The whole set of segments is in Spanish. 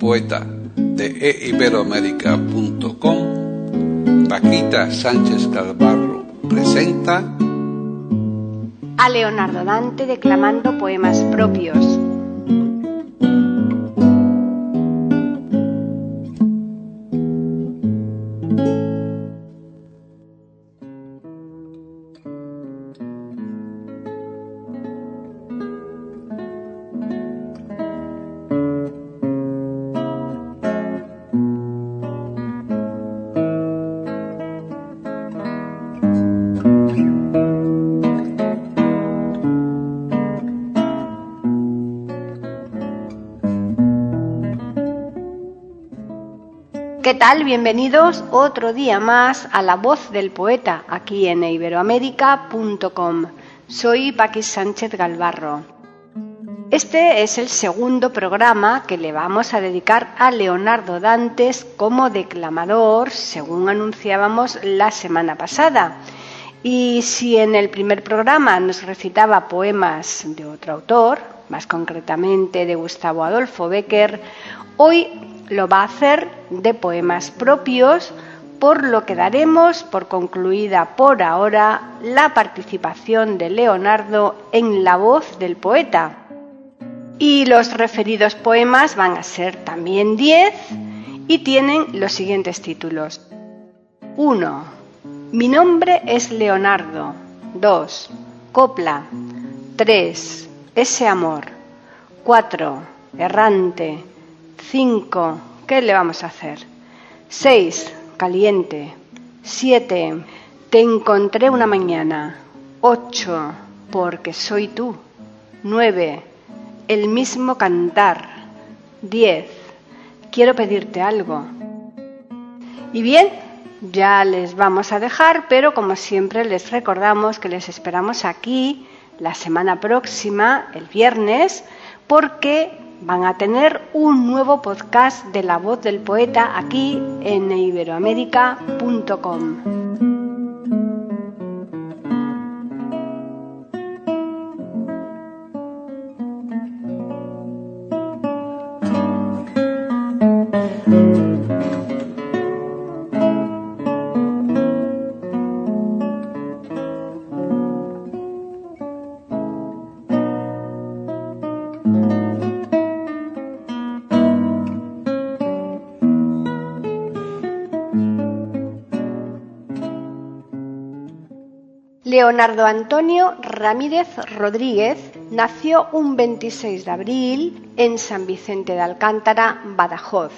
Poeta de eiberoamérica.com, Paquita Sánchez Calvarro presenta a Leonardo Dante declamando poemas propios. Tal? Bienvenidos otro día más a La Voz del Poeta aquí en iberoamérica.com. Soy Paqui Sánchez Galvarro. Este es el segundo programa que le vamos a dedicar a Leonardo Dantes como declamador, según anunciábamos la semana pasada. Y si en el primer programa nos recitaba poemas de otro autor, más concretamente de Gustavo Adolfo Becker, hoy lo va a hacer de poemas propios, por lo que daremos por concluida por ahora la participación de Leonardo en la voz del poeta. Y los referidos poemas van a ser también 10 y tienen los siguientes títulos. 1. Mi nombre es Leonardo. 2. Copla. 3. Ese amor. 4. Errante. 5. ¿Qué le vamos a hacer? 6. Caliente. 7. Te encontré una mañana. 8. Porque soy tú. 9. El mismo cantar. 10. Quiero pedirte algo. Y bien, ya les vamos a dejar, pero como siempre les recordamos que les esperamos aquí la semana próxima, el viernes, porque van a tener un nuevo podcast de la voz del poeta aquí en iberoamérica.com. Leonardo Antonio Ramírez Rodríguez nació un 26 de abril en San Vicente de Alcántara, Badajoz.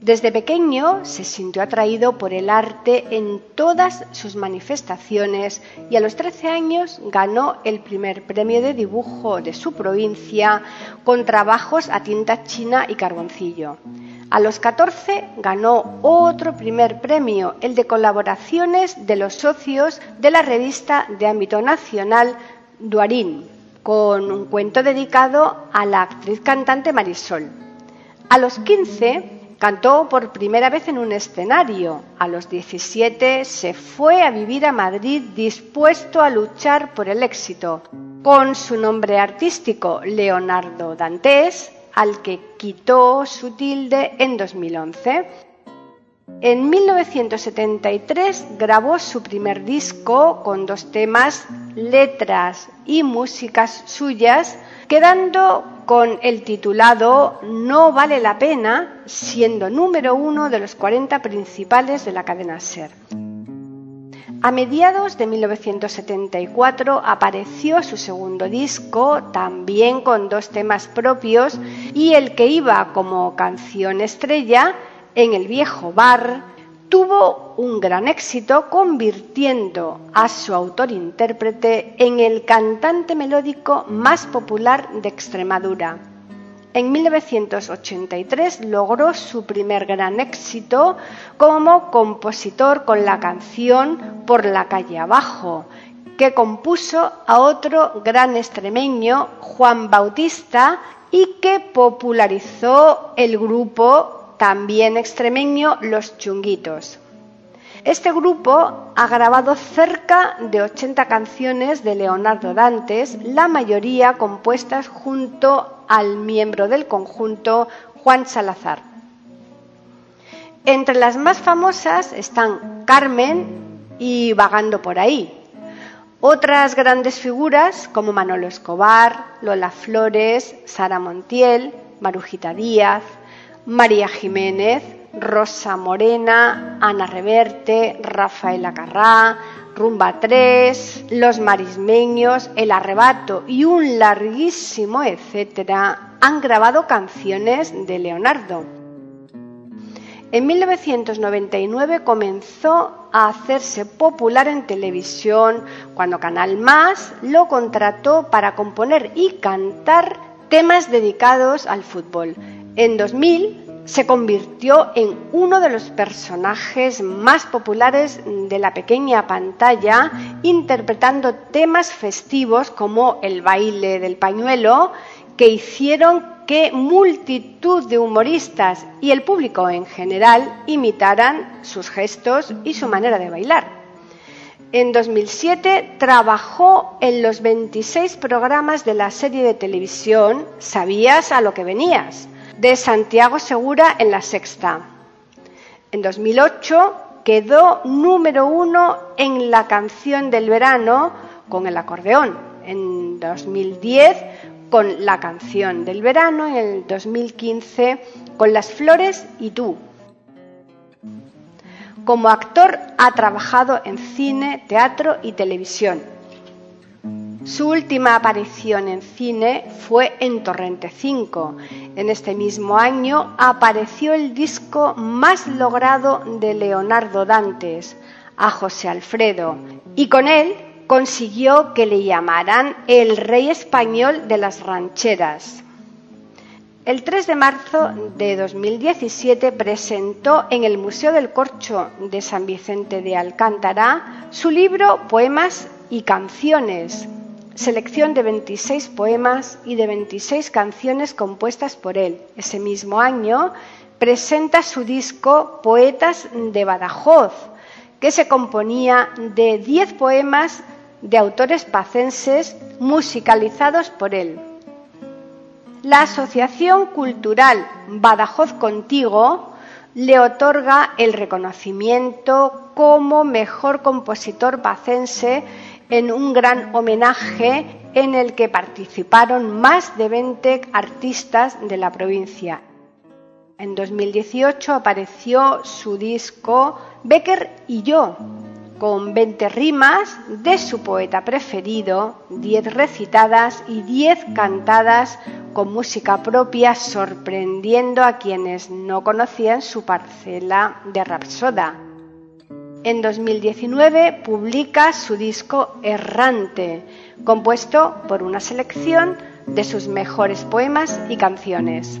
Desde pequeño se sintió atraído por el arte en todas sus manifestaciones y a los 13 años ganó el primer premio de dibujo de su provincia con trabajos a tinta china y carboncillo. A los 14 ganó otro primer premio, el de colaboraciones de los socios de la revista de ámbito nacional Duarín, con un cuento dedicado a la actriz cantante Marisol. A los 15 cantó por primera vez en un escenario. A los 17 se fue a vivir a Madrid dispuesto a luchar por el éxito. Con su nombre artístico Leonardo Dantes, al que quitó su tilde en 2011. En 1973 grabó su primer disco con dos temas, letras y músicas suyas, quedando con el titulado No vale la pena, siendo número uno de los 40 principales de la cadena Ser. A mediados de 1974 apareció su segundo disco, también con dos temas propios, y el que iba como canción estrella en el viejo bar, tuvo un gran éxito convirtiendo a su autor-intérprete en el cantante melódico más popular de Extremadura. En 1983 logró su primer gran éxito como compositor con la canción Por la calle abajo, que compuso a otro gran extremeño, Juan Bautista, y que popularizó el grupo también extremeño Los Chunguitos. Este grupo ha grabado cerca de 80 canciones de Leonardo Dantes, la mayoría compuestas junto al miembro del conjunto Juan Salazar. Entre las más famosas están Carmen y Vagando por ahí, otras grandes figuras como Manolo Escobar, Lola Flores, Sara Montiel, Marujita Díaz, María Jiménez, Rosa Morena, Ana Reverte, Rafaela Carrá, Rumba 3, Los Marismeños, El Arrebato y un larguísimo etcétera han grabado canciones de Leonardo. En 1999 comenzó a hacerse popular en televisión cuando Canal Más lo contrató para componer y cantar temas dedicados al fútbol. En 2000 se convirtió en uno de los personajes más populares de la pequeña pantalla, interpretando temas festivos como el baile del pañuelo, que hicieron que multitud de humoristas y el público en general imitaran sus gestos y su manera de bailar. En 2007 trabajó en los 26 programas de la serie de televisión Sabías a lo que venías, de Santiago Segura en la sexta. En 2008 quedó número uno en la canción del verano con el acordeón. En 2010 con la canción del verano, en el 2015 con Las Flores y tú. Como actor ha trabajado en cine, teatro y televisión. Su última aparición en cine fue en Torrente 5. En este mismo año apareció el disco más logrado de Leonardo Dantes, a José Alfredo, y con él consiguió que le llamaran el rey español de las rancheras. El 3 de marzo de 2017 presentó en el Museo del Corcho de San Vicente de Alcántara su libro Poemas y Canciones, selección de 26 poemas y de 26 canciones compuestas por él. Ese mismo año presenta su disco Poetas de Badajoz, que se componía de 10 poemas de autores pacenses musicalizados por él. La Asociación Cultural Badajoz Contigo le otorga el reconocimiento como mejor compositor pacense en un gran homenaje en el que participaron más de 20 artistas de la provincia. En 2018 apareció su disco Becker y yo, con 20 rimas de su poeta preferido, 10 recitadas y 10 cantadas con música propia, sorprendiendo a quienes no conocían su parcela de Rapsoda. En 2019 publica su disco Errante, compuesto por una selección de sus mejores poemas y canciones.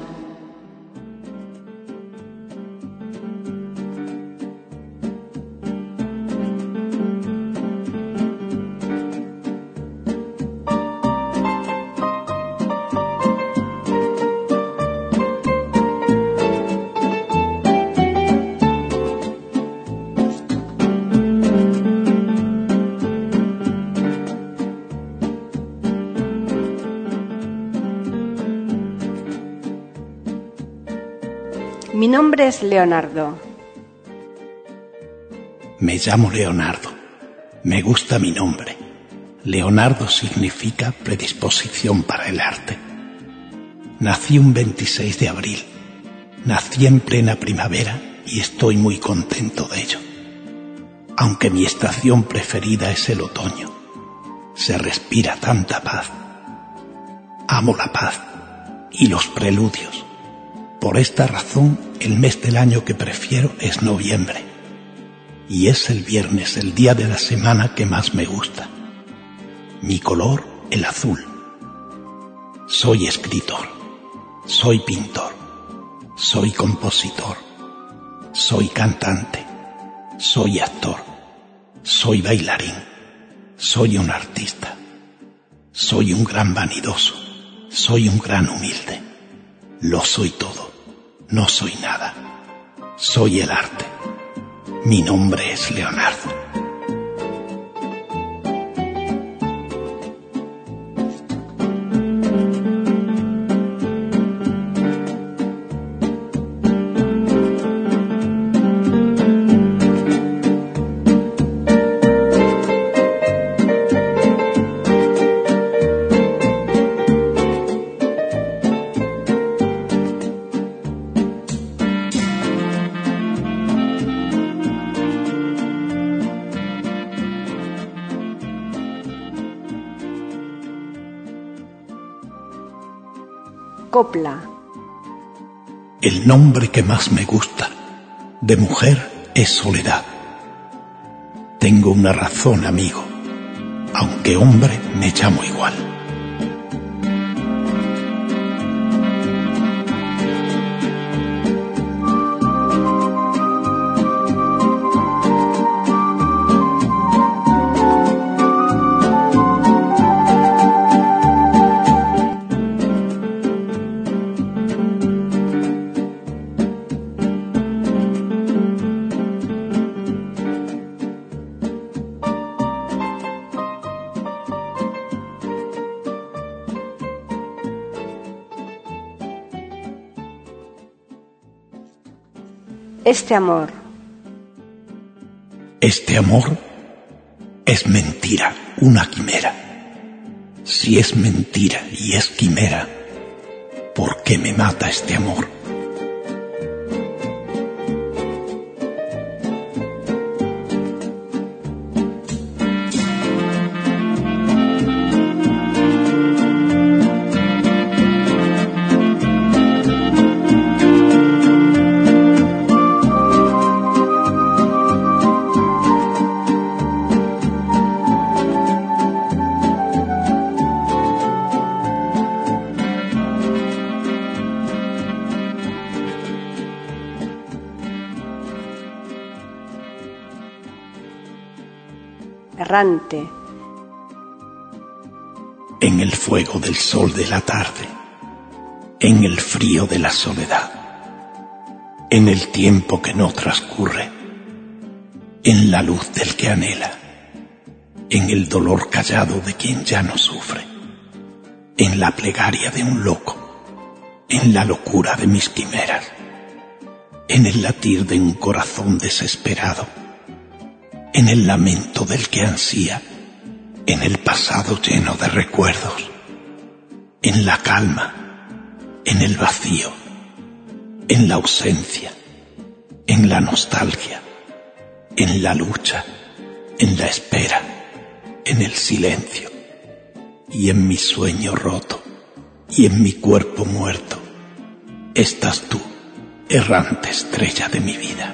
Leonardo. Me llamo Leonardo. Me gusta mi nombre. Leonardo significa predisposición para el arte. Nací un 26 de abril. Nací en plena primavera y estoy muy contento de ello. Aunque mi estación preferida es el otoño. Se respira tanta paz. Amo la paz y los preludios. Por esta razón, el mes del año que prefiero es noviembre. Y es el viernes el día de la semana que más me gusta. Mi color, el azul. Soy escritor. Soy pintor. Soy compositor. Soy cantante. Soy actor. Soy bailarín. Soy un artista. Soy un gran vanidoso. Soy un gran humilde. Lo soy todo. No soy nada. Soy el arte. Mi nombre es Leonardo. El nombre que más me gusta de mujer es soledad. Tengo una razón, amigo, aunque hombre me llamo igual. Este amor. Este amor es mentira, una quimera. Si es mentira y es quimera, ¿por qué me mata este amor? En el fuego del sol de la tarde, en el frío de la soledad, en el tiempo que no transcurre, en la luz del que anhela, en el dolor callado de quien ya no sufre, en la plegaria de un loco, en la locura de mis quimeras, en el latir de un corazón desesperado, en el lamento del que ansía, en el pasado lleno de recuerdos, en la calma, en el vacío, en la ausencia, en la nostalgia, en la lucha, en la espera, en el silencio y en mi sueño roto y en mi cuerpo muerto. Estás tú, errante estrella de mi vida.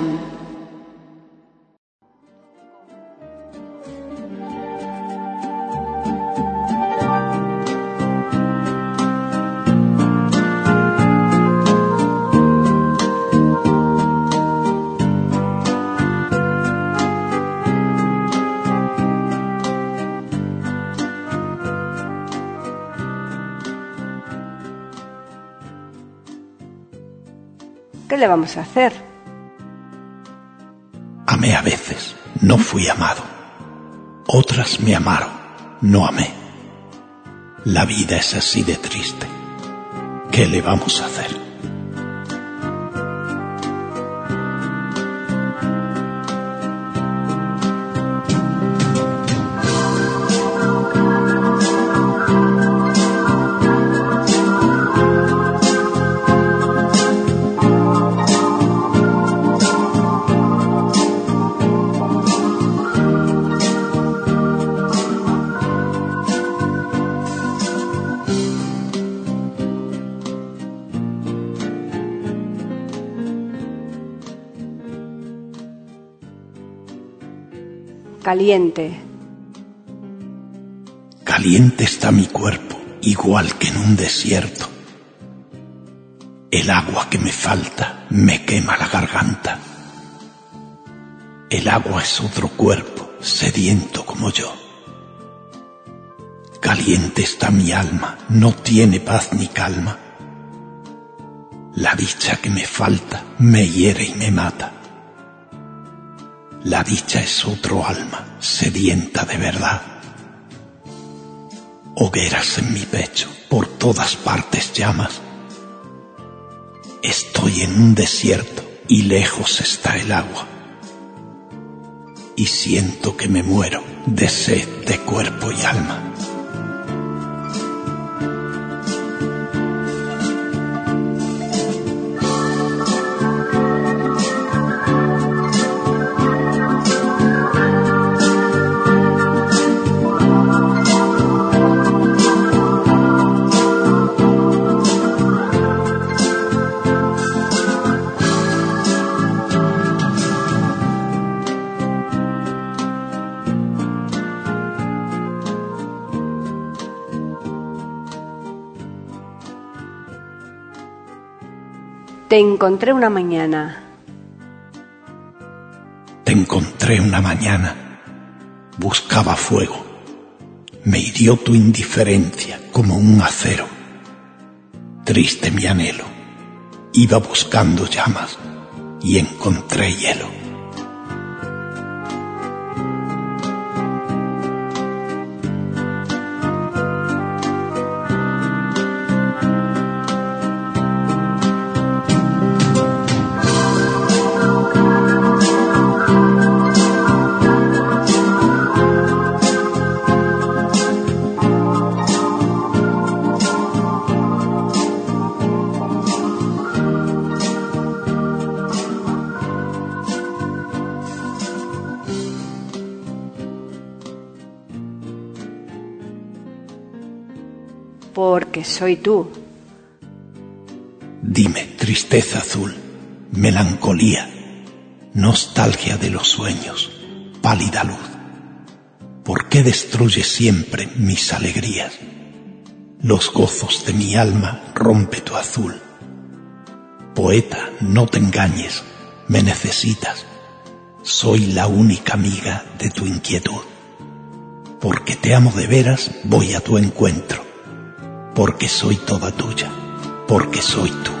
le vamos a hacer? Amé a veces, no fui amado. Otras me amaron, no amé. La vida es así de triste. ¿Qué le vamos a hacer? Caliente. Caliente está mi cuerpo, igual que en un desierto. El agua que me falta me quema la garganta. El agua es otro cuerpo, sediento como yo. Caliente está mi alma, no tiene paz ni calma. La dicha que me falta me hiere y me mata. La dicha es otro alma, sedienta de verdad. Hogueras en mi pecho, por todas partes llamas. Estoy en un desierto y lejos está el agua. Y siento que me muero de sed de cuerpo y alma. Te encontré una mañana. Te encontré una mañana. Buscaba fuego. Me hirió tu indiferencia como un acero. Triste mi anhelo. Iba buscando llamas y encontré hielo. Soy tú. Dime, tristeza azul, melancolía, nostalgia de los sueños, pálida luz. ¿Por qué destruye siempre mis alegrías? Los gozos de mi alma rompe tu azul. Poeta, no te engañes, me necesitas. Soy la única amiga de tu inquietud. Porque te amo de veras, voy a tu encuentro. Porque soy toda tuya, porque soy tú.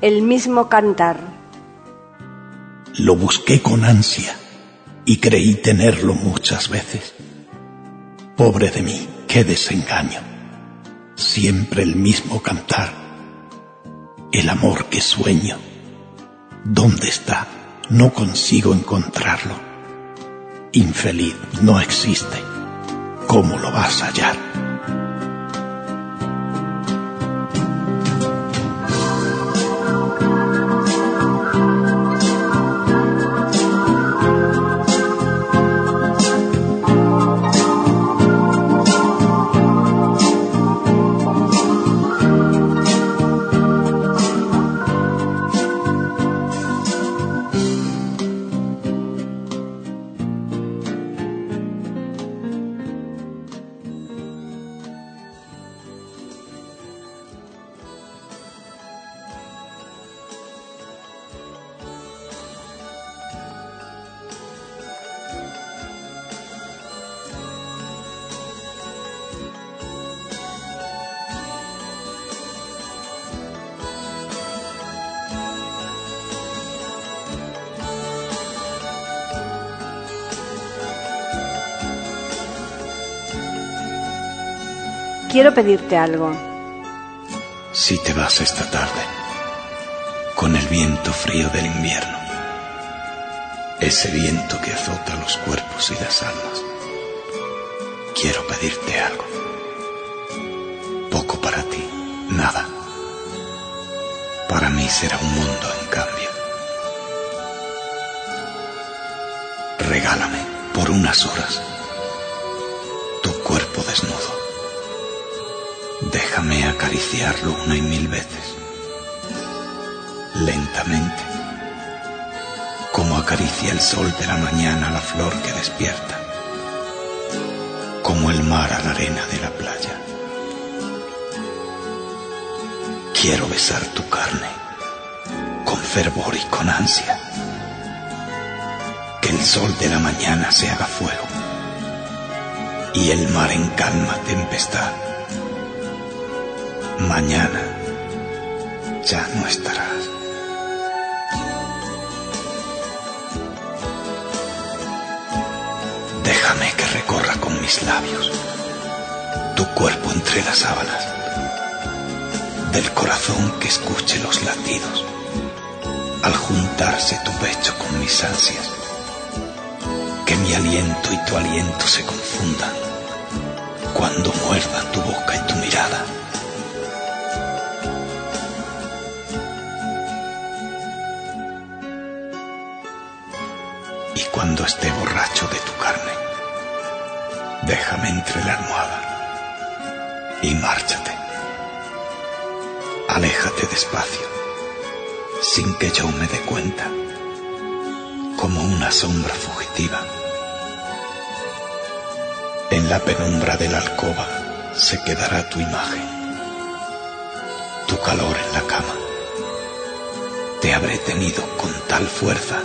El mismo cantar. Lo busqué con ansia y creí tenerlo muchas veces. Pobre de mí, qué desengaño. Siempre el mismo cantar. El amor que sueño. ¿Dónde está? No consigo encontrarlo. Infeliz no existe. ¿Cómo lo vas a hallar? Quiero pedirte algo. Si te vas esta tarde, con el viento frío del invierno, ese viento que azota los cuerpos y las almas, quiero pedirte algo. Poco para ti, nada. Para mí será un mundo en cambio. Regálame por unas horas tu cuerpo desnudo Déjame acariciarlo una y mil veces, lentamente, como acaricia el sol de la mañana la flor que despierta, como el mar a la arena de la playa. Quiero besar tu carne con fervor y con ansia, que el sol de la mañana se haga fuego. Y el mar en calma tempestad Mañana ya no estarás. Déjame que recorra con mis labios tu cuerpo entre las sábanas, del corazón que escuche los latidos al juntarse tu pecho con mis ansias, que mi aliento y tu aliento se confundan cuando muerdan tu boca y tu mirada cuando esté borracho de tu carne. Déjame entre la almohada y márchate. Aléjate despacio, sin que yo me dé cuenta, como una sombra fugitiva. En la penumbra de la alcoba se quedará tu imagen, tu calor en la cama. Te habré tenido con tal fuerza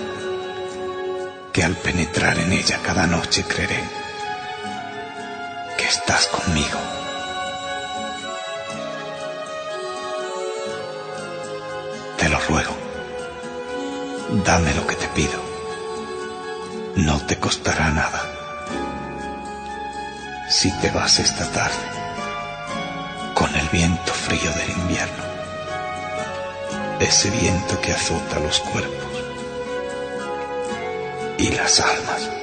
que al penetrar en ella cada noche creeré que estás conmigo. Te lo ruego, dame lo que te pido, no te costará nada. Si te vas esta tarde con el viento frío del invierno, ese viento que azota los cuerpos, y las almas.